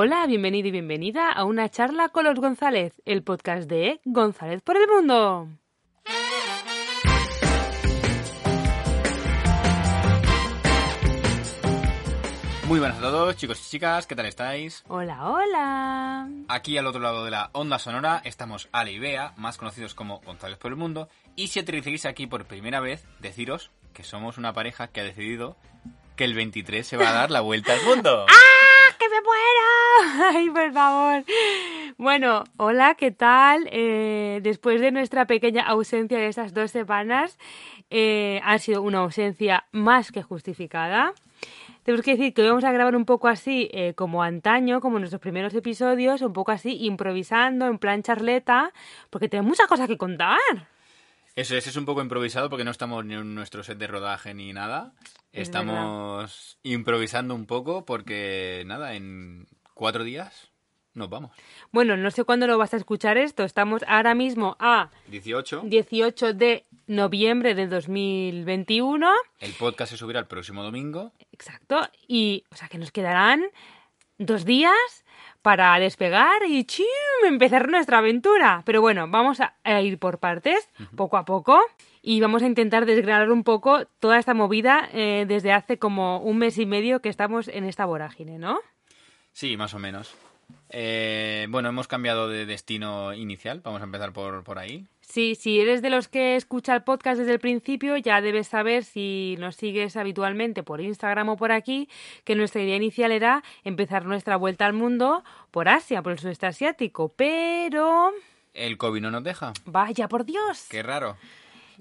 Hola, bienvenido y bienvenida a una charla con los González, el podcast de González por el Mundo. Muy buenas a todos, chicos y chicas, ¿qué tal estáis? Hola, hola. Aquí al otro lado de la onda sonora estamos Ale y Bea, más conocidos como González por el Mundo, y si aterrizáis aquí por primera vez, deciros que somos una pareja que ha decidido que el 23 se va a dar la vuelta al mundo. ¡Ah! ¡Que me muero! ¡Ay, por favor! Bueno, hola, ¿qué tal? Eh, después de nuestra pequeña ausencia de estas dos semanas, eh, ha sido una ausencia más que justificada. Tenemos que decir que hoy vamos a grabar un poco así, eh, como antaño, como en nuestros primeros episodios, un poco así, improvisando, en plan charleta, porque tenemos muchas cosas que contar. Eso es, es un poco improvisado porque no estamos ni en nuestro set de rodaje ni nada. Es estamos improvisando un poco porque, nada, en cuatro días nos vamos. Bueno, no sé cuándo lo vas a escuchar esto. Estamos ahora mismo a 18. 18 de noviembre de 2021. El podcast se subirá el próximo domingo. Exacto. Y, o sea, que nos quedarán dos días para despegar y ¡chim! empezar nuestra aventura. Pero bueno, vamos a, ir por partes, poco a poco. Y vamos a intentar desgranar un poco toda esta movida eh, desde hace como un mes y medio que estamos en esta vorágine, ¿no? Sí, más o menos. Eh, bueno, hemos cambiado de destino inicial. Vamos a empezar por, por ahí. Sí, si eres de los que escucha el podcast desde el principio, ya debes saber si nos sigues habitualmente por Instagram o por aquí, que nuestra idea inicial era empezar nuestra vuelta al mundo por Asia, por el sudeste asiático. Pero... El COVID no nos deja. Vaya, por Dios. Qué raro.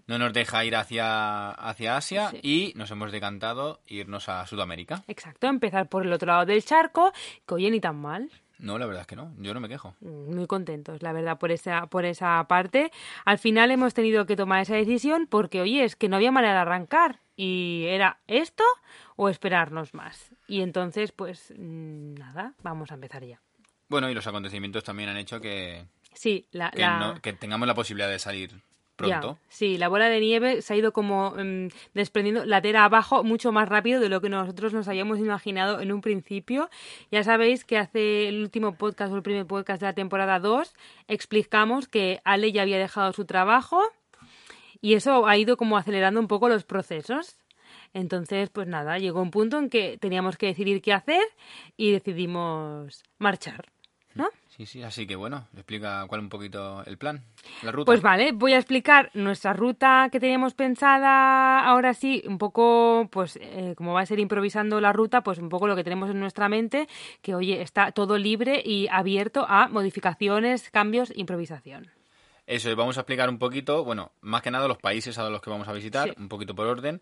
No nos deja ir hacia, hacia Asia Sí. y nos hemos decantado irnos a Sudamérica. Exacto, empezar por el otro lado del charco, que oye, ni tan mal. No, la verdad es que no. Yo no me quejo. Muy contentos, la verdad, por esa, por esa parte. Al final hemos tenido que tomar esa decisión porque, oye, es que no había manera de arrancar. Y era esto o esperarnos más. Y entonces, pues mm, nada, vamos a empezar ya. Bueno, y los acontecimientos también han hecho que, Sí, la, que, la- no- que tengamos la posibilidad de salir ya, pronto. sí, la bola de nieve se ha ido como mm, desprendiendo latera abajo mucho más rápido de lo que nosotros nos habíamos imaginado en un principio. Ya sabéis que hace el último podcast o el primer podcast de la temporada 2 explicamos que Ale ya había dejado su trabajo y eso ha ido como acelerando un poco los procesos. Entonces, pues nada, llegó un punto en que teníamos que decidir qué hacer y decidimos marchar. Sí, sí, así que bueno, explica cuál un poquito el plan, la ruta. Pues vale, voy a explicar nuestra ruta que teníamos pensada ahora sí, un poco, pues eh, como va a ser improvisando la ruta, pues un poco lo que tenemos en nuestra mente, que oye, está todo libre y abierto a modificaciones, cambios, improvisación. Eso, y vamos a explicar un poquito, bueno, más que nada los países a los que vamos a visitar, Sí. un poquito por orden.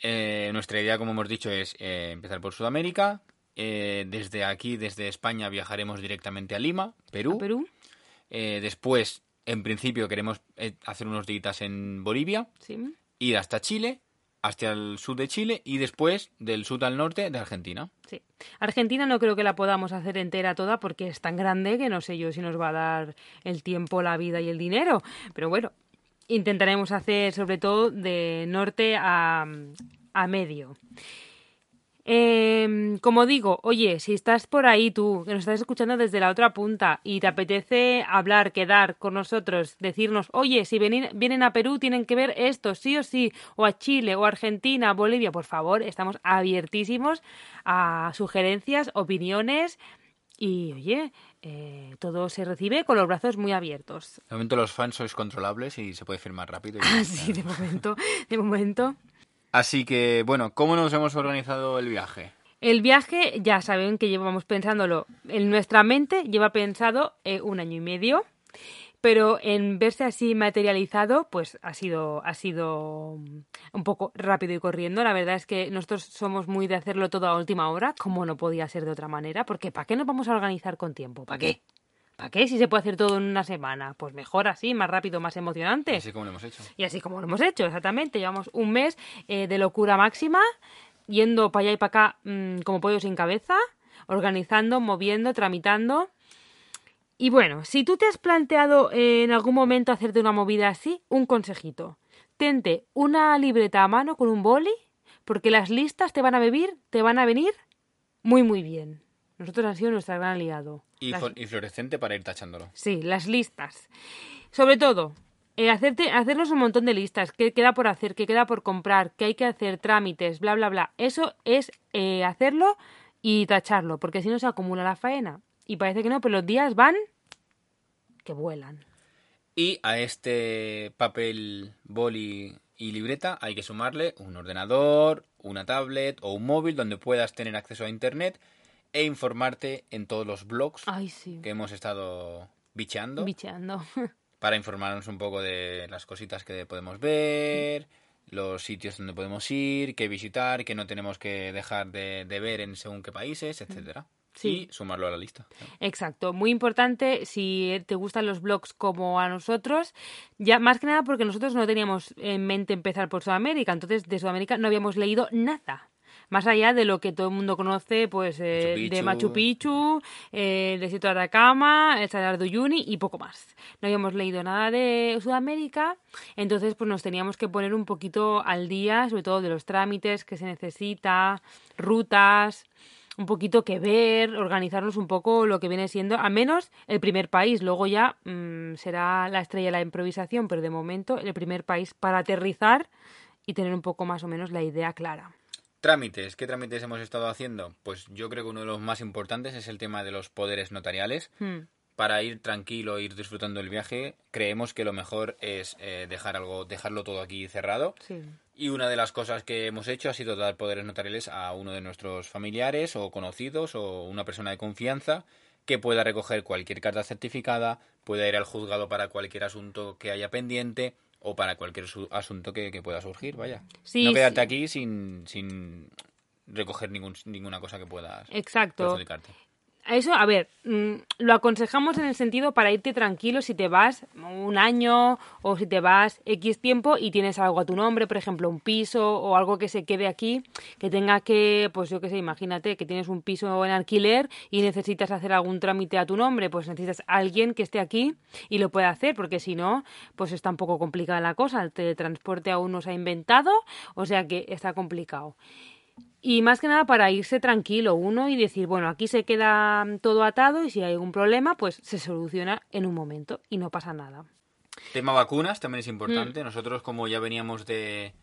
Eh, nuestra idea, como hemos dicho, es eh, empezar por Sudamérica. Eh, desde aquí, desde España, viajaremos directamente a Lima, Perú. ¿A Perú? Eh, después, en principio, queremos eh, hacer unos días en Bolivia, Sí. ir hasta Chile, hasta el sur de Chile y después del sur al norte de Argentina. Sí. Argentina no creo que la podamos hacer entera toda porque es tan grande que no sé yo si nos va a dar el tiempo, la vida y el dinero. Pero bueno, intentaremos hacer sobre todo de norte a, a medio. Em, como digo, oye, si estás por ahí tú, que nos estás escuchando desde la otra punta y te apetece hablar, quedar con nosotros, decirnos, oye, si vienen, vienen a Perú tienen que ver esto, sí o sí, o a Chile, o a Argentina, Bolivia, por favor, estamos abiertísimos a sugerencias, opiniones y, oye, eh, todo se recibe con los brazos muy abiertos. De momento los fans sois controlables y se puede firmar rápido. y Así, está. de momento, de momento. Así que, bueno, ¿cómo nos hemos organizado el viaje? El viaje, ya saben que llevamos pensándolo en nuestra mente, lleva pensado eh, un año y medio, pero en verse así materializado, pues ha sido, ha sido mm, un poco rápido y corriendo. La verdad es que nosotros somos muy de hacerlo todo a última hora, como no podía ser de otra manera, porque ¿para qué nos vamos a organizar con tiempo? ¿Para qué? ¿Para qué? Si se puede hacer todo en una semana. Pues mejor así, más rápido, más emocionante. Así como lo hemos hecho. Y así como lo hemos hecho, exactamente. Llevamos un mes eh, de locura máxima, yendo para allá y para acá mm, como pollo sin cabeza, organizando, moviendo, tramitando. Y bueno, si tú te has planteado eh, en algún momento hacerte una movida así, un consejito. Tente una libreta a mano con un boli, porque las listas te van a vivir, te van a venir muy muy bien. Nosotros han sido nuestra gran aliado. Y, Las- y fluorescente para ir tachándolo. Sí, las listas. Sobre todo, eh, hacerte, hacernos un montón de listas. ¿Qué queda por hacer? ¿Qué queda por comprar? ¿Qué hay que hacer? Trámites, bla, bla, bla. Eso es eh, hacerlo y tacharlo, porque si no se acumula la faena. Y parece que no, pero los días van que vuelan. Y a este papel, boli y libreta hay que sumarle un ordenador, una tablet o un móvil donde puedas tener acceso a internet e informarte en todos los blogs Ay, sí. que hemos estado bicheando Bicheando. para informarnos un poco de las cositas que podemos ver, los sitios donde podemos ir, qué visitar, qué no tenemos que dejar de, de ver en según qué países, etcétera. Sí. Y sumarlo a la lista. Exacto, muy importante si te gustan los blogs como a nosotros, ya más que nada porque nosotros no teníamos en mente empezar por Sudamérica, entonces de Sudamérica no habíamos leído nada. Más allá de lo que todo el mundo conoce, pues eh, Machu de. Machu Picchu, eh, el desierto de Atacama, el Salar de Uyuni y poco más. No habíamos leído nada de Sudamérica, entonces pues nos teníamos que poner un poquito al día, sobre todo de los trámites que se necesita, rutas, un poquito que ver, organizarnos un poco lo que viene siendo, al menos el primer país. Luego ya mm, será la estrella de la improvisación, pero de momento el primer país para aterrizar y tener un poco más o menos la idea clara. Trámites, ¿qué trámites hemos estado haciendo? Pues yo creo que uno de los más importantes es el tema de los poderes notariales. Hmm. Para ir tranquilo, ir disfrutando del viaje, creemos que lo mejor es eh, dejar algo, dejarlo todo aquí cerrado. Sí. Y una de las cosas que hemos hecho ha sido dar poderes notariales a uno de nuestros familiares o conocidos o una persona de confianza que pueda recoger cualquier carta certificada, pueda ir al juzgado para cualquier asunto que haya pendiente o para cualquier su- asunto que, que pueda surgir, vaya. Sí, no quedarte sí. aquí sin, sin recoger ningún, ninguna cosa que puedas Exacto. perjudicarte. Eso, a ver, mm, lo aconsejamos en el sentido para irte tranquilo si te vas un año o si te vas X tiempo y tienes algo a tu nombre, por ejemplo, un piso o algo que se quede aquí, que tenga que, pues yo qué sé, imagínate que tienes un piso en alquiler y necesitas hacer algún trámite a tu nombre, pues necesitas a alguien que esté aquí y lo pueda hacer, porque si no, pues está un poco complicada la cosa. El teletransporte aún no se ha inventado, o sea que está complicado. Y más que nada para irse tranquilo uno y decir, bueno, aquí se queda todo atado y si hay algún problema, pues se soluciona en un momento y no pasa nada. Tema vacunas también es Mm. importante. Nosotros, como ya veníamos de,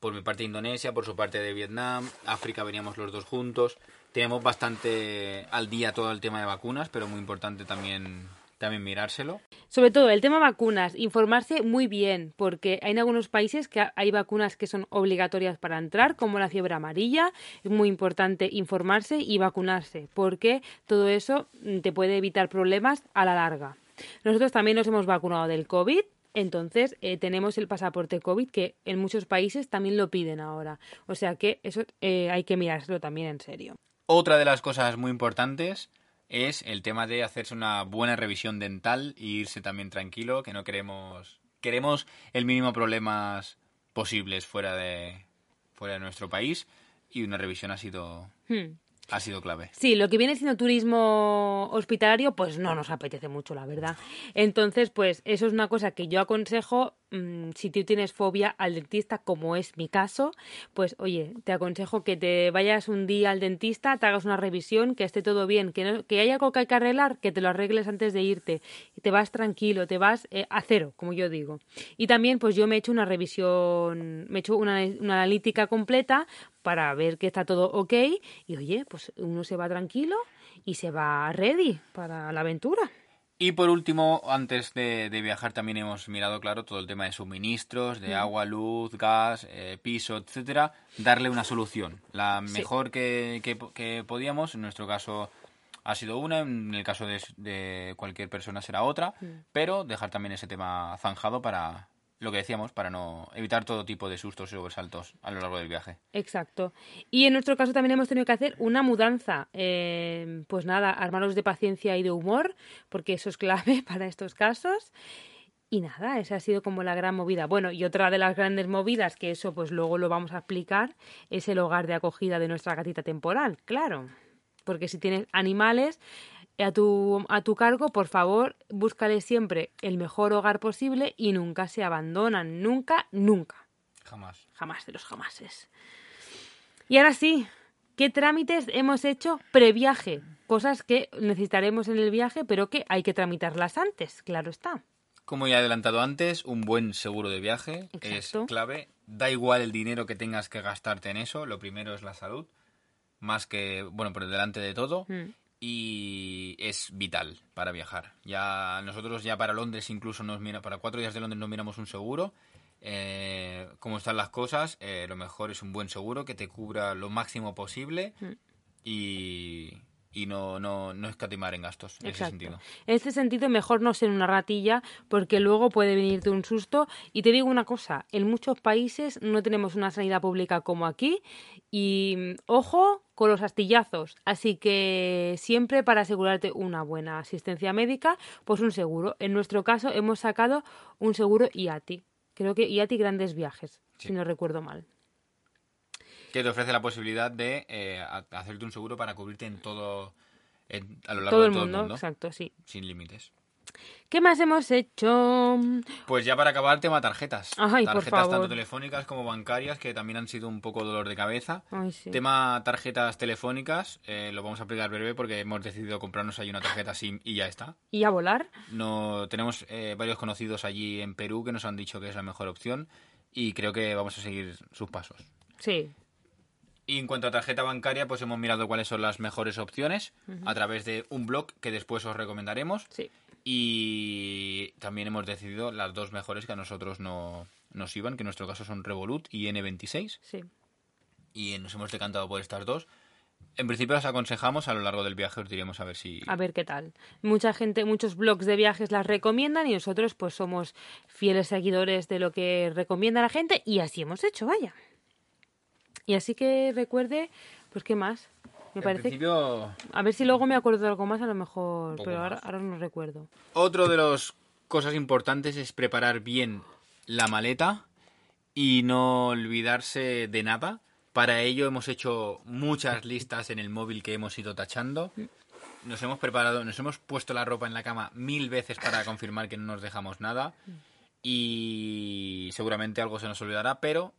por mi parte de Indonesia, por su parte de Vietnam, África, veníamos los dos juntos. Tenemos bastante al día todo el tema de vacunas, pero muy importante también, también mirárselo. Sobre todo el tema vacunas, informarse muy bien, porque hay en algunos países que hay vacunas que son obligatorias para entrar, como la fiebre amarilla. Es muy importante informarse y vacunarse, porque todo eso mm, te puede evitar problemas a la larga. Nosotros también nos hemos vacunado del COVID. Entonces, eh, tenemos el pasaporte COVID que en muchos países también lo piden ahora. O sea que eso eh, hay que mirárselo también en serio. Otra de las cosas muy importantes es el tema de hacerse una buena revisión dental e irse también tranquilo, que no queremos queremos el mínimo problemas posibles fuera de fuera de nuestro país y una revisión ha sido Hmm. ha sido clave. Sí, lo que viene siendo turismo hospitalario, pues no nos apetece mucho, la verdad. Entonces, pues eso es una cosa que yo aconsejo, mm, si tú tienes fobia al dentista, como es mi caso, pues oye, te aconsejo que te vayas un día al dentista, te hagas una revisión, que esté todo bien, que, no- que haya algo que hay que arreglar, que te lo arregles antes de irte. Y te vas tranquilo, te vas eh, a cero, como yo digo. Y también, pues yo me he hecho una revisión, me he hecho una, una analítica completa para ver que está todo ok y oye, pues uno se va tranquilo y se va ready para la aventura. Y por último, antes de, de viajar también hemos mirado, claro, todo el tema de suministros, de agua, luz, gas, eh, piso, etcétera, darle una solución. La Sí. mejor que, que, que podíamos, en nuestro caso ha sido una, en el caso de, de cualquier persona será otra, pero dejar también ese tema zanjado para lo que decíamos, para no evitar todo tipo de sustos y sobresaltos a lo largo del viaje. Exacto. Y en nuestro caso también hemos tenido que hacer una mudanza. Eh, pues nada, armaros de paciencia y de humor, porque eso es clave para estos casos. Y nada, esa ha sido como la gran movida. Bueno, y otra de las grandes movidas, que eso pues luego lo vamos a explicar, es el hogar de acogida de nuestra gatita temporal, claro. Porque si tienes animales a tu, a tu cargo, por favor, búscale siempre el mejor hogar posible y nunca se abandonan, nunca, nunca Jamás. jamás de los jamases. Y ahora sí, ¿Qué trámites hemos hecho previaje? Cosas que necesitaremos en el viaje, pero que hay que tramitarlas antes, claro está. Como ya he adelantado antes, un buen seguro de viaje Exacto. es clave. Da igual el dinero que tengas que gastarte en eso, lo primero es la salud, más que, bueno, por delante de todo. Mm. Y es vital para viajar. Ya nosotros ya para Londres incluso nos mira, para cuatro días de Londres nos miramos un seguro. Eh, como están las cosas, eh, lo mejor es un buen seguro que te cubra lo máximo posible Mm. y, y no, no, no escatimar en gastos en ese sentido. En este sentido, mejor no ser una ratilla, porque luego puede venirte un susto. Y te digo una cosa, en muchos países no tenemos una sanidad pública como aquí. Y mm, ojo con los astillazos. Así que siempre para asegurarte una buena asistencia médica, pues un seguro. En nuestro caso hemos sacado un seguro IATI. Creo que IATI Grandes Viajes, Sí. si no recuerdo mal. Que te ofrece la posibilidad de eh, ha- hacerte un seguro para cubrirte en todo en- a lo largo Todo de el todo mundo, el mundo exacto, sí. sin límites ¿Qué más hemos hecho? pues ya para acabar tema tarjetas Ay, por tarjetas tanto telefónicas como bancarias que también han sido un poco dolor de cabeza Ay, sí. tema tarjetas telefónicas eh, lo vamos a aplicar breve porque hemos decidido comprarnos ahí una tarjeta SIM y ya está ¿Y a volar? no tenemos eh, varios conocidos allí en Perú que nos han dicho que es la mejor opción y creo que vamos a seguir sus pasos Sí. Y en cuanto a tarjeta bancaria, pues hemos mirado cuáles son las mejores opciones a través de un blog que después os recomendaremos. Sí. Y también hemos decidido las dos mejores que a nosotros no nos iban, que en nuestro caso son Revolut y N26. Sí. Y nos hemos decantado por estas dos. En principio las aconsejamos, a lo largo del viaje os diremos a ver si... A ver qué tal. Mucha gente, muchos blogs de viajes las recomiendan y nosotros pues somos fieles seguidores de lo que recomienda la gente y así hemos hecho, vaya. Y así que recuerde, pues qué más. Me en parece. principio, A ver si luego me acuerdo de algo más, a lo mejor, pero ahora, ahora no recuerdo. otro de las cosas importantes es preparar bien la maleta y no olvidarse de nada. Para ello hemos hecho muchas listas en el móvil que hemos ido tachando. Nos hemos preparado, nos hemos puesto la ropa en la cama mil veces para confirmar que no nos dejamos nada. Y seguramente algo se nos olvidará, pero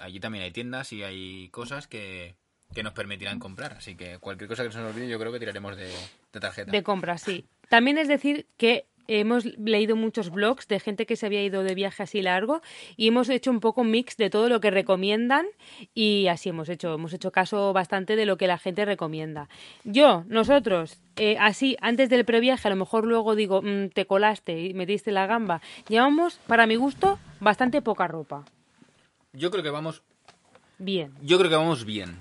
allí también hay tiendas y hay cosas que, que nos permitirán comprar. Así que cualquier cosa que se nos olvide yo creo que tiraremos de, de tarjeta. De compra, sí. También es decir que hemos leído muchos blogs de gente que se había ido de viaje así largo y hemos hecho un poco mix de todo lo que recomiendan y así hemos hecho, hemos hecho caso bastante de lo que la gente recomienda. Yo, nosotros, eh, así, antes del previaje, a lo mejor luego digo, "Mm, te colaste y metiste la gamba, llevamos, para mi gusto, bastante poca ropa. Yo creo que vamos Bien. Yo creo que vamos bien.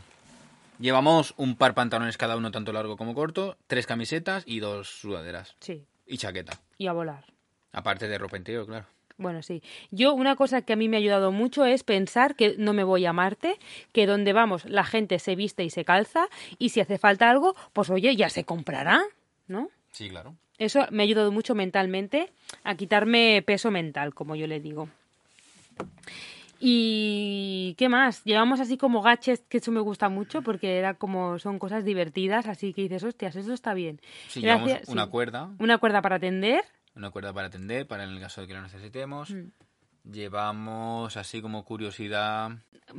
Llevamos un par pantalones cada uno, tanto largo como corto, tres camisetas y dos sudaderas. Sí. Y chaqueta. Y a volar. Aparte de ropa interior, claro. Bueno, sí. Yo una cosa que a mí me ha ayudado mucho es pensar que no me voy a Marte, que donde vamos la gente se viste y se calza y si hace falta algo, pues oye, ya se comprará, ¿no? Sí, claro. Eso me ha ayudado mucho mentalmente a quitarme peso mental, como yo le digo. ¿Y qué más? Llevamos así como gadgets, que eso me gusta mucho porque era como son cosas divertidas, así que dices, hostias, eso está bien. Sí, Gracias, llevamos una sí. cuerda, Una cuerda para atender. una cuerda para atender, para en el caso de que lo necesitemos. Mm. Llevamos, así como curiosidad,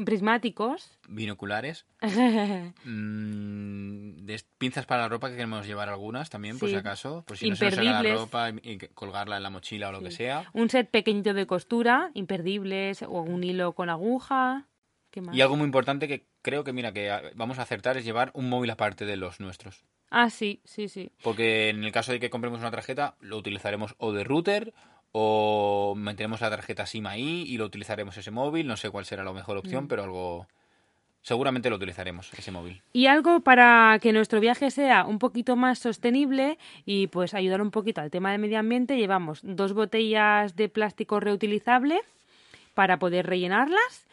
prismáticos. binoculares. Mm, pinzas para la ropa que queremos llevar algunas también, por si acaso. Por si no se nos la Imperdibles. ropa y, colgarla en la mochila o lo que sea. Un set pequeñito de costura, imperdibles, o un hilo con aguja. ¿Qué más? Y algo muy importante que creo que, mira, que vamos a acertar es llevar un móvil aparte de los nuestros. Ah, sí, sí, sí. Porque en el caso de que compremos una tarjeta, lo utilizaremos o de router o meteremos la tarjeta SIM ahí y lo utilizaremos ese móvil. No sé cuál será la mejor Mm. opción, pero algo... Seguramente lo utilizaremos, ese móvil. Y algo para que nuestro viaje sea un poquito más sostenible y pues ayudar un poquito al tema del medio ambiente, llevamos dos botellas de plástico reutilizable para poder rellenarlas,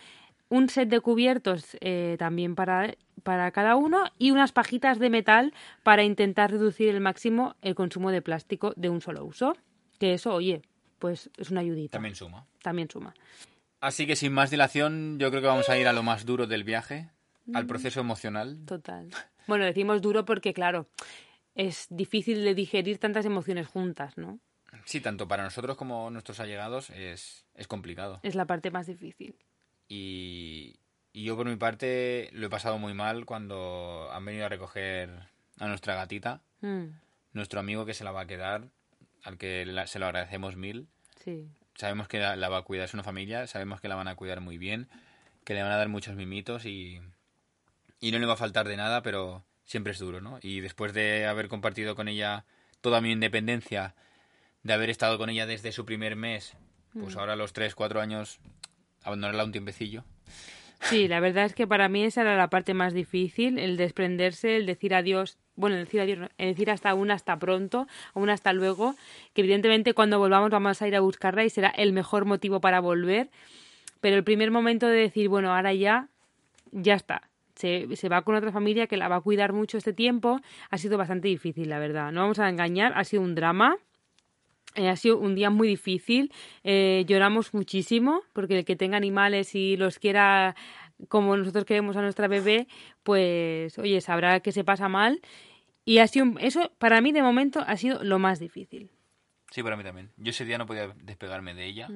un set de cubiertos eh, también para, para cada uno y unas pajitas de metal para intentar reducir el máximo el consumo de plástico de un solo uso. Que eso, oye, pues es una ayudita. También suma. También suma. Así que sin más dilación, yo creo que vamos a ir a lo más duro del viaje, al Mm. proceso emocional. Total. Bueno, decimos duro porque, claro, es difícil de digerir tantas emociones juntas, ¿no? Sí, tanto para nosotros como nuestros allegados es, es complicado. Es la parte más difícil. Y, Y yo por mi parte lo he pasado muy mal cuando han venido a recoger a nuestra gatita, Mm, nuestro amigo que se la va a quedar, al que la- se lo agradecemos mil. sí. Sabemos que la, la va a cuidar, es una familia, sabemos que la van a cuidar muy bien, que le van a dar muchos mimitos y, y no le va a faltar de nada, pero siempre es duro, ¿no? Y después de haber compartido con ella toda mi independencia, de haber estado con ella desde su primer mes, pues ahora a los 3, 4 años, abandonarla un tiempecillo. Sí, la verdad es que para mí esa era la parte más difícil, el desprenderse, el decir adiós, bueno, el decir decir hasta un hasta pronto, un hasta luego, que evidentemente cuando volvamos vamos a ir a buscarla y será el mejor motivo para volver, pero el primer momento de decir, bueno, ahora ya, ya está. Se, se va con otra familia que la va a cuidar mucho este tiempo, ha sido bastante difícil, la verdad. No vamos a engañar, ha sido un drama. Eh, ha sido un día muy difícil. Eh, lloramos muchísimo porque el que tenga animales y los quiera como nosotros queremos a nuestra bebé, pues oye, sabrá que se pasa mal. Y ha sido un- eso para mí de momento ha sido lo más difícil. Sí, para mí también. Yo ese día no podía despegarme de ella.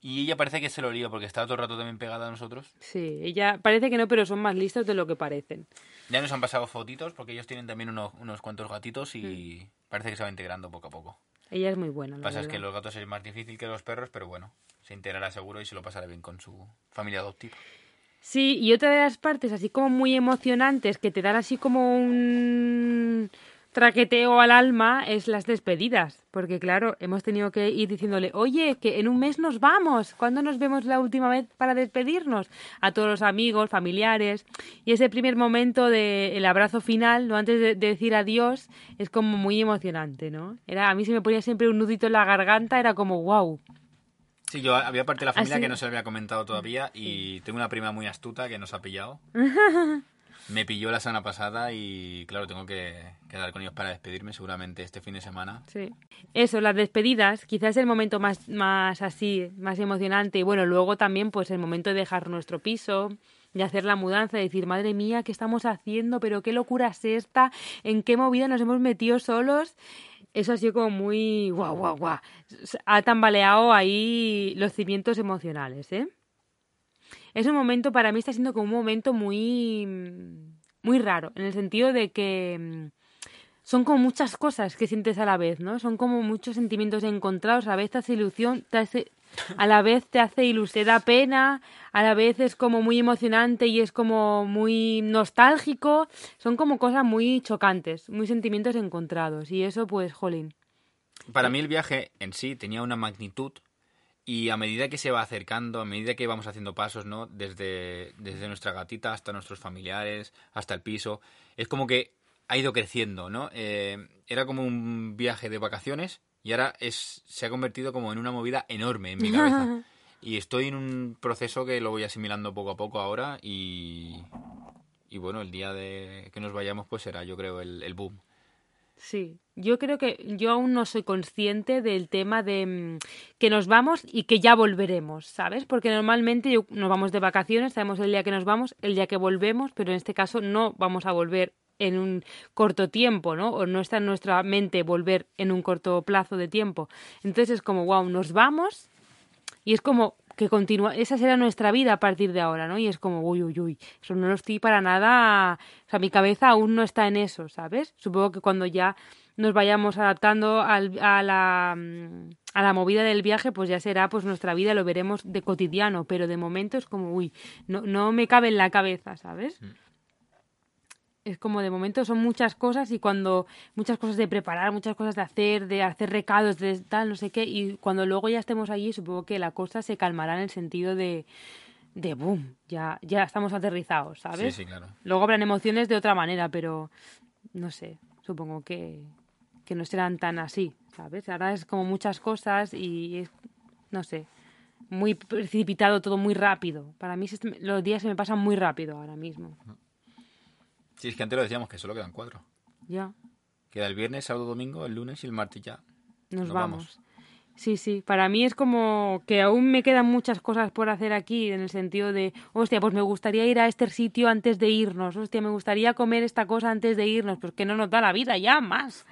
Y ella parece que se lo lío porque estaba todo el rato también pegada a nosotros. Sí, ella parece que no, pero son más listos de lo que parecen. Ya nos han pasado fotitos porque ellos tienen también unos, unos cuantos gatitos y parece que se va integrando poco a poco. Ella es muy buena. Lo pasa es que los gatos es más difícil que los perros, pero bueno, se integrará seguro y se lo pasará bien con su familia adoptiva. Sí, y otra de las partes así como muy emocionantes que te dan así como un traqueteo al alma es las despedidas, porque claro, hemos tenido que ir diciéndole, oye, que en un mes nos vamos, ¿cuándo nos vemos la última vez para despedirnos? A todos los amigos, familiares, y ese primer momento del el abrazo final, no antes de, de decir adiós, es como muy emocionante, ¿no? Era, a mí se me ponía siempre un nudito en la garganta, era como, wow. Sí, yo había parte de la familia Así- que no se lo había comentado todavía y tengo una prima muy astuta que nos ha pillado. Me pilló la semana pasada y claro, tengo que quedar con ellos para despedirme seguramente este fin de semana. Sí. Eso, las despedidas, quizás el momento más, más así, más emocionante. Y bueno, luego también, pues el momento de dejar nuestro piso, de hacer la mudanza, de decir, madre mía, ¿qué estamos haciendo? ¿Pero qué locura es esta? ¿En qué movida nos hemos metido solos? Eso ha sido como muy guau, guau, guau. Ha tambaleado ahí los cimientos emocionales, ¿eh? Es un momento, para mí está siendo como un momento muy, muy raro, en el sentido de que mm, son como muchas cosas que sientes a la vez, ¿no? Son como muchos sentimientos encontrados, a la vez te hace ilusión, te hace, a la vez te hace ilusión, da pena, a la vez es como muy emocionante y es como muy nostálgico, son como cosas muy chocantes, muy sentimientos encontrados y eso pues, jolín. Para mí el viaje en sí tenía una magnitud y a medida que se va acercando, a medida que vamos haciendo pasos, ¿no? Desde, desde nuestra gatita hasta nuestros familiares, hasta el piso, es como que ha ido creciendo, ¿no? Eh, era como un viaje de vacaciones y ahora es, se ha convertido como en una movida enorme en mi cabeza. Y estoy en un proceso que lo voy asimilando poco a poco ahora y, y bueno, el día de que nos vayamos pues será yo creo el, el boom. Sí, yo creo que yo aún no soy consciente del tema de mm, que nos vamos y que ya volveremos, ¿sabes? Porque normalmente yo- nos vamos de vacaciones, sabemos el día que nos vamos, el día que volvemos, pero en este caso no vamos a volver en un corto tiempo, ¿no? O no está en nuestra mente volver en un corto plazo de tiempo. Entonces es como, wow, nos vamos y es como que continúa, esa será nuestra vida a partir de ahora, ¿no? Y es como, uy, uy, uy, eso no lo estoy para nada, o sea, mi cabeza aún no está en eso, ¿sabes? Supongo que cuando ya nos vayamos adaptando al- a, la, mm, a la movida del viaje, pues ya será pues nuestra vida, lo veremos de cotidiano, pero de momento es como, uy, no, no me cabe en la cabeza, ¿sabes? Es como de momento son muchas cosas y cuando muchas cosas de preparar, muchas cosas de hacer, de hacer recados, de tal, no sé qué, y cuando luego ya estemos allí, supongo que la cosa se calmará en el sentido de, de boom, ya, ya estamos aterrizados, ¿sabes? Sí, sí, claro. Luego habrán emociones de otra manera, pero no sé, supongo que, que no serán tan así, ¿sabes? Ahora es como muchas cosas y es, no sé, muy precipitado, todo muy rápido. Para mí los días se me pasan muy rápido ahora mismo. Sí, es que antes lo decíamos que solo quedan cuatro. Ya, Queda el viernes, sábado, domingo, el lunes y el martes ya. nos, Nos vamos. vamos. Sí, sí, para mí es como que aún me quedan muchas cosas por hacer aquí, en el sentido de, hostia, pues me gustaría ir a este sitio antes de irnos, hostia, me gustaría comer esta cosa antes de irnos, pues que no nos da la vida ya más.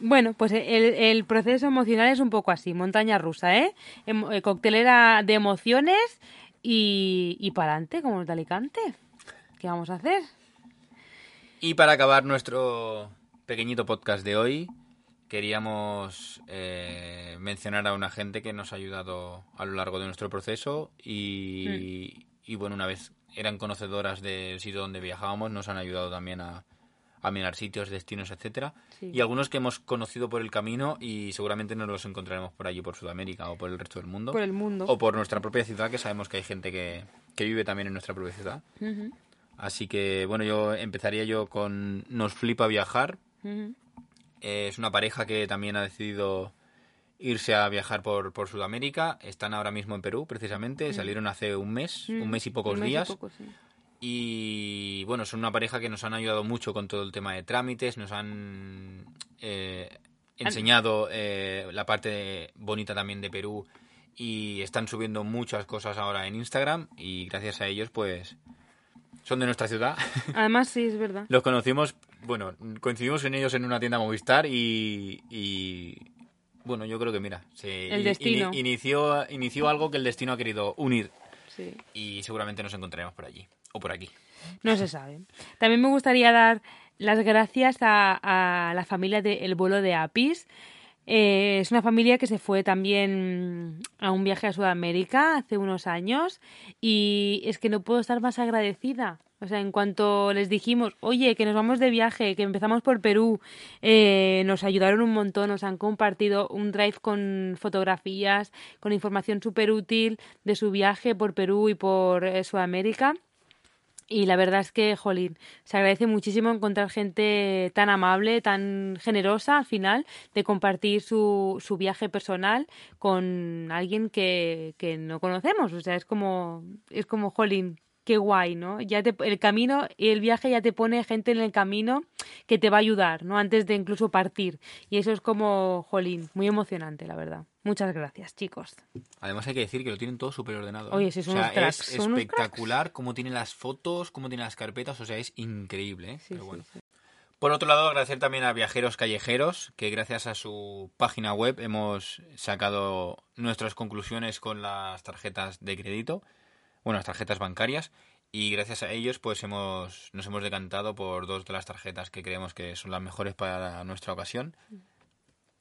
Bueno, pues el, el proceso emocional es un poco así, montaña rusa, ¿eh? Em- eh, Coctelera de emociones y, y para adelante, como los de Alicante. ¿Qué vamos a hacer? Y para acabar nuestro pequeñito podcast de hoy, queríamos eh, mencionar a una gente que nos ha ayudado a lo largo de nuestro proceso y, Mm. y, bueno, una vez eran conocedoras del sitio donde viajábamos, nos han ayudado también a, a mirar sitios, destinos, etcétera. Sí. Y algunos que hemos conocido por el camino y seguramente nos los encontraremos por allí, por Sudamérica o por el resto del mundo. Por el mundo. O por nuestra propia ciudad, que sabemos que hay gente que, que vive también en nuestra propia ciudad. Así que, bueno, yo empezaría yo con Nos flipa viajar. Eh, es una pareja que también ha decidido irse a viajar por, por Sudamérica. Están ahora mismo en Perú, precisamente. Salieron hace un mes, un mes y pocos. Un mes y días. poco, sí. Y bueno, son una pareja que nos han ayudado mucho con todo el tema de trámites, nos han eh, enseñado eh, la parte bonita también de Perú y están subiendo muchas cosas ahora en Instagram y gracias a ellos pues son de nuestra ciudad. Además, sí, es verdad. Los conocimos, bueno, coincidimos en ellos en una tienda Movistar y, y, bueno, yo creo que mira, se El destino. ini- inició, inició algo que el destino ha querido unir Sí. y seguramente nos encontraremos por allí o por aquí. No se sabe. También me gustaría dar las gracias a, a la familia de El Vuelo de Apis. Eh, es una familia que se fue también a un viaje a Sudamérica hace unos años y es que no puedo estar más agradecida. O sea, en cuanto les dijimos, oye, que nos vamos de viaje, que empezamos por Perú, eh, nos ayudaron un montón, nos han compartido un drive con fotografías, con información súper útil de su viaje por Perú y por eh, Sudamérica. Y la verdad es que, jolín, se agradece muchísimo encontrar gente tan amable, tan generosa al final, de compartir su, su viaje personal con alguien que, que no conocemos. O sea, es como, es como, jolín, qué guay, ¿no? Ya te, el camino y el viaje ya te pone gente en el camino que te va a ayudar, ¿no? Antes de incluso partir. Y eso es como, jolín, muy emocionante, la verdad. Muchas gracias, chicos. Además hay que decir que lo tienen todo súper ordenado. ¿eh? Oye, sí, son o sea, unos cracks, es son espectacular cómo tienen las fotos, cómo tienen las carpetas, o sea, es increíble, ¿eh? Sí, Pero bueno. sí. Por otro lado, agradecer también a Viajeros Callejeros, que gracias a su página web hemos sacado nuestras conclusiones con las tarjetas de crédito, bueno, las tarjetas bancarias, y gracias a ellos pues hemos, nos hemos decantado por dos de las tarjetas que creemos que son las mejores para nuestra ocasión.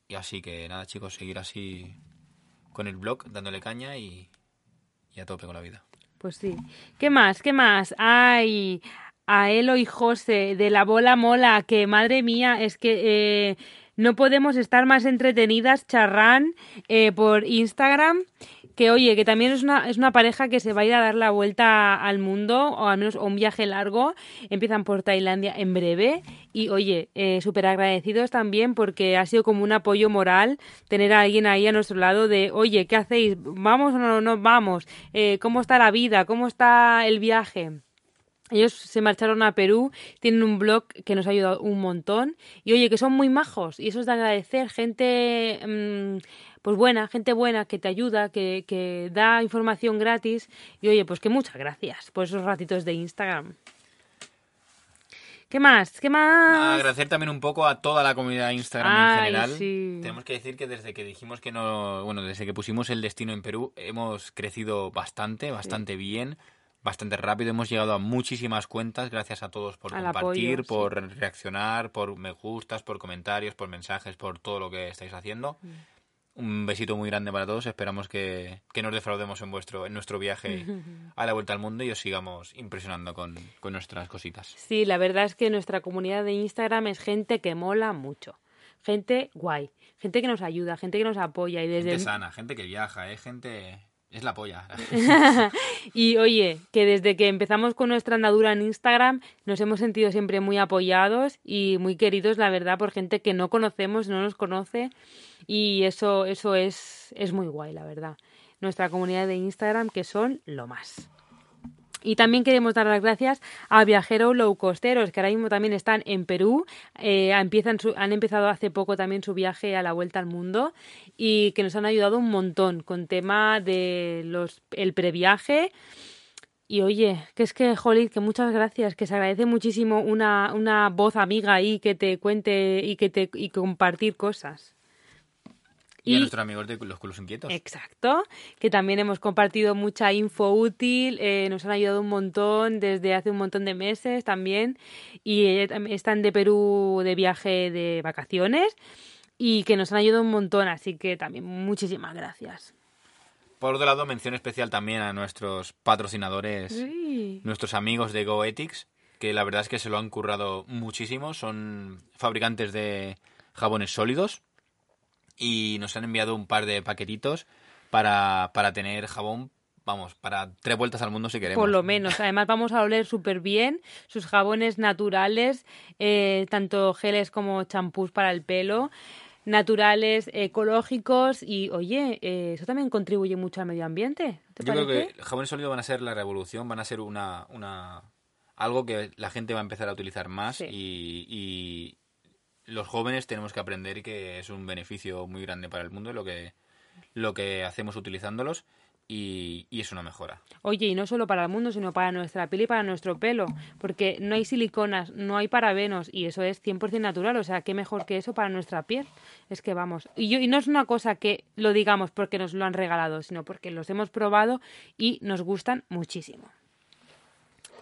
Y así que nada chicos, seguir así con el blog, dándole caña y, y a tope con la vida. Pues sí. ¿Qué más? ¿Qué más? Ay, a Elo y José de la bola mola, que madre mía, es que eh, no podemos estar más entretenidas, charrán, eh, por Instagram. Que oye, que también es una, es una pareja que se va a ir a dar la vuelta al mundo, o al menos un viaje largo. Empiezan por Tailandia en breve. Y oye, eh, súper agradecidos también porque ha sido como un apoyo moral tener a alguien ahí a nuestro lado de, oye, ¿qué hacéis? ¿Vamos o no, no vamos? Eh, ¿Cómo está la vida? ¿Cómo está el viaje? Ellos se marcharon a Perú, tienen un blog que nos ha ayudado un montón y oye, que son muy majos y eso es de agradecer, gente mm, pues buena, gente buena que te ayuda, que, que da información gratis y oye, pues que muchas gracias por esos ratitos de Instagram. ¿Qué más? ¿Qué más? Agradecer también un poco a toda la comunidad de Instagram en general. sí. Tenemos que decir que desde que dijimos que no, bueno, desde que pusimos el destino en Perú, hemos crecido bastante, bastante bien, bastante rápido. Hemos llegado a muchísimas cuentas. Gracias a todos por Al compartir, apoyo, sí. por reaccionar, por me gustas, por comentarios, por mensajes, por todo lo que estáis haciendo. Mm. Un besito muy grande para todos. Esperamos que, que nos defraudemos en vuestro en nuestro viaje a la vuelta al mundo y os sigamos impresionando con, con nuestras cositas. Sí, la verdad es que nuestra comunidad de Instagram es gente que mola mucho. Gente guay, gente que nos ayuda, gente que nos apoya y desde Gente sana, gente que viaja, ¿eh? gente... Es la polla. Y oye, que desde que empezamos con nuestra andadura en Instagram nos hemos sentido siempre muy apoyados y muy queridos, la verdad, por gente que no conocemos, no nos conoce y eso eso es es muy guay, la verdad. Nuestra comunidad de Instagram que son lo más. Y también queremos dar las gracias a Viajeros Low Costeros, que ahora mismo también están en Perú. Eh, empiezan su- han empezado hace poco también su viaje a la vuelta al mundo y que nos han ayudado un montón con tema de los el previaje. Y oye, que es que, Jolly, que muchas gracias, que se agradece muchísimo una, una voz amiga ahí que te cuente y que te y compartir cosas. Y, Y- a nuestros amigos de los culos inquietos. Exacto, que también hemos compartido mucha info útil, eh, nos han ayudado un montón desde hace un montón de meses también y eh, están de Perú de viaje de vacaciones y que nos han ayudado un montón, así que también muchísimas gracias. Por otro lado, mención especial también a nuestros patrocinadores, Sí. nuestros amigos de GoEthics, que la verdad es que se lo han currado muchísimo. Son fabricantes de jabones sólidos y nos han enviado un par de paquetitos para, para tener jabón, vamos, para tres vueltas al mundo si queremos. Por lo menos. Además, vamos a oler súper bien. Sus jabones naturales, eh, tanto geles como champús para el pelo, naturales, ecológicos. Y oye, eh, eso también contribuye mucho al medio ambiente. ¿Te Yo creo que jabones sólidos van a ser la revolución, van a ser una, una algo que la gente va a empezar a utilizar más Sí. y, y los jóvenes tenemos que aprender que es un beneficio muy grande para el mundo lo que lo que hacemos utilizándolos y, y es una mejora. Oye, y no solo para el mundo, sino para nuestra piel y para nuestro pelo. Porque no hay siliconas, no hay parabenos y eso es 100% natural. O sea, qué mejor que eso para nuestra piel. Es que vamos. Y, yo, y no es una cosa que lo digamos porque nos lo han regalado, sino porque los hemos probado y nos gustan muchísimo.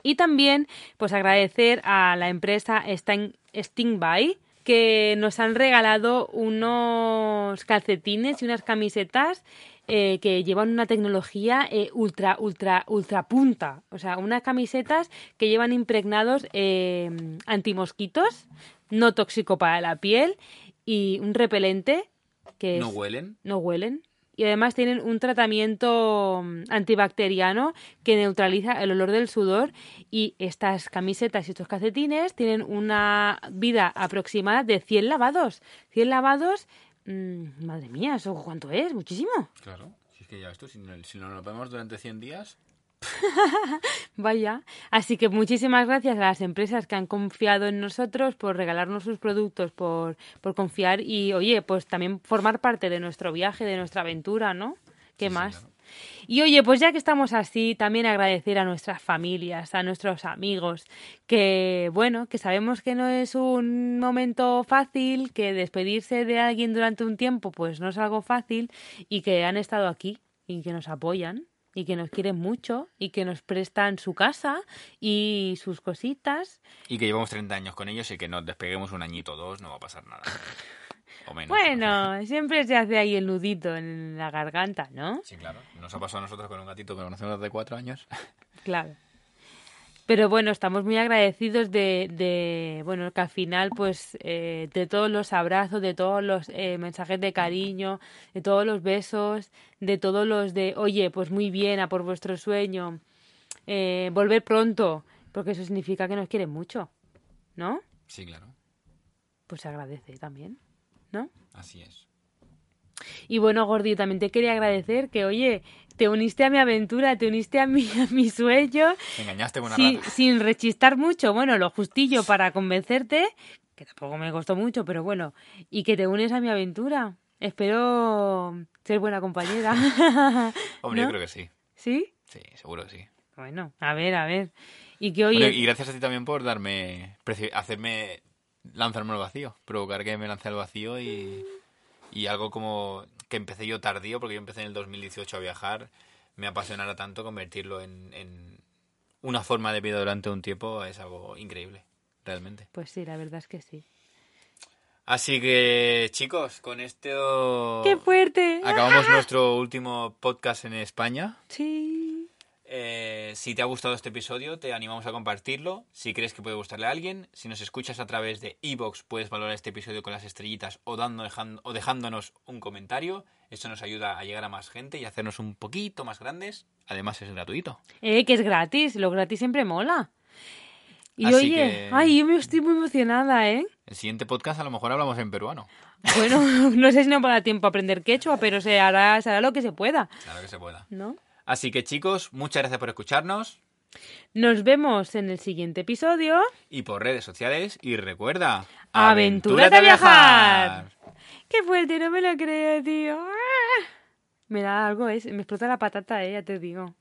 Y también, pues agradecer a la empresa Sting, Stingby que nos han regalado unos calcetines y unas camisetas eh, que llevan una tecnología eh, ultra, ultra, ultra punta. O sea, unas camisetas que llevan impregnados eh, antimosquitos, no tóxico para la piel, y un repelente que ¿No es- huelen? no huelen. Y además tienen un tratamiento mm, antibacteriano que neutraliza el olor del sudor. Y estas camisetas y estos calcetines tienen una vida aproximada de 100 lavados. 100 lavados, mm, madre mía, ¿eso cuánto es? Muchísimo. Claro. Si es que ya esto, si, no- si no lo vemos durante 100 días... Vaya. Así que muchísimas gracias a las empresas que han confiado en nosotros por regalarnos sus productos, por, por confiar y, oye, pues también formar parte de nuestro viaje, de nuestra aventura, ¿no? ¿Qué Sí, más? Y oye, pues ya que estamos así, también agradecer a nuestras familias, a nuestros amigos, que bueno, que sabemos que no es un momento fácil, que despedirse de alguien durante un tiempo pues no es algo fácil y que han estado aquí y que nos apoyan y que nos quieren mucho y que nos prestan su casa y sus cositas. Y que llevamos 30 años con ellos y que nos despeguemos un añito o dos, no va a pasar nada. O menos. Bueno, siempre se hace ahí el nudito en la garganta, ¿no? Sí, claro. Nos ha pasado a nosotros con un gatito que conocemos desde cuatro años. Claro. Pero bueno, estamos muy agradecidos de, de bueno, que al final, pues, eh, de todos los abrazos, de todos los eh, mensajes de cariño, de todos los besos, de todos los de, oye, pues muy bien, a por vuestro sueño, eh, volver pronto, porque eso significa que nos quieren mucho, ¿no? Sí, claro. Pues se agradece también, ¿no? Así es. Y bueno, Gordi, también te quería agradecer que, oye, te uniste a mi aventura, te uniste a mi, a mi sueño, Me engañaste una Sí, rata. sin rechistar mucho, bueno, lo justillo para convencerte, que tampoco me costó mucho, pero bueno, y que te unes a mi aventura. Espero ser buena compañera. Hombre, yo ¿No? creo que sí. ¿Sí? Sí, seguro que sí. Bueno, a ver, a ver. Y que oye, Bueno, y gracias a ti también por darme, hacerme lanzarme al vacío, provocar que me lance al vacío y, y algo como que empecé yo tardío, porque yo empecé en el 2018 a viajar, me apasionara tanto, convertirlo en, en una forma de vida durante un tiempo es algo increíble, realmente. pues sí, la verdad es que sí. Así que, chicos, con esto ¡Qué fuerte! acabamos nuestro último podcast en España. Sí. Eh, si te ha gustado este episodio, te animamos a compartirlo. Si crees que puede gustarle a alguien, si nos escuchas a través de iVoox, puedes valorar este episodio con las estrellitas o, dando, dejando- o dejándonos un comentario. Eso nos ayuda a llegar a más gente y hacernos un poquito más grandes. Además, es gratuito. Eh, que es gratis, lo gratis siempre mola. Y Así oye, que- ay, yo me estoy muy emocionada, ¿eh? El siguiente podcast a lo mejor hablamos en peruano. Bueno, no sé si nos va a dar tiempo a aprender quechua, pero se hará, se hará lo que se pueda, Claro que se pueda. ¿no? Así que, chicos, muchas gracias por escucharnos Nos vemos en el siguiente episodio. y por redes sociales. Y recuerda, ¡Aventúrate a viajar! ¡Qué fuerte! No me lo creo, tío. ¡Ah! Me da algo, es, me explota la patata, eh, ya te digo.